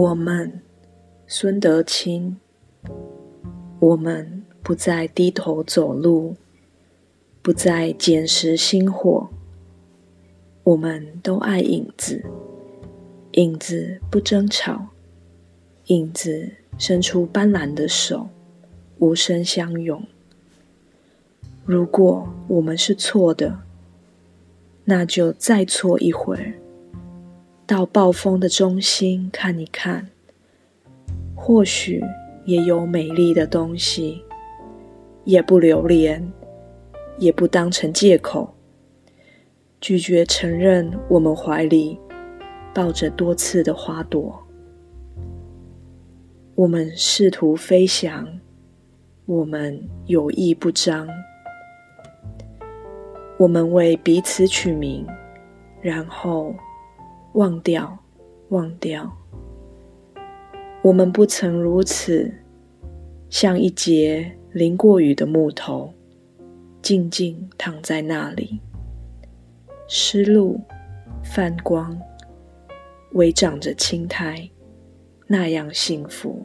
我们，孙德清，我们不再低头走路，不再捡拾星火。我们都爱影子，影子不争吵，影子伸出斑斓的手，无声相拥。如果我们是错的，那就再错一会儿。到暴风的中心看一看，或许也有美丽的东西，也不留恋，也不当成借口，拒绝承认我们怀里抱着多刺的花朵。我们试图飞翔，我们有意不张，我们为彼此取名，然后。忘掉，忘掉，我们不曾如此，像一节淋过雨的木头，静静躺在那里，湿漉、泛光，微长着青苔，那样幸福。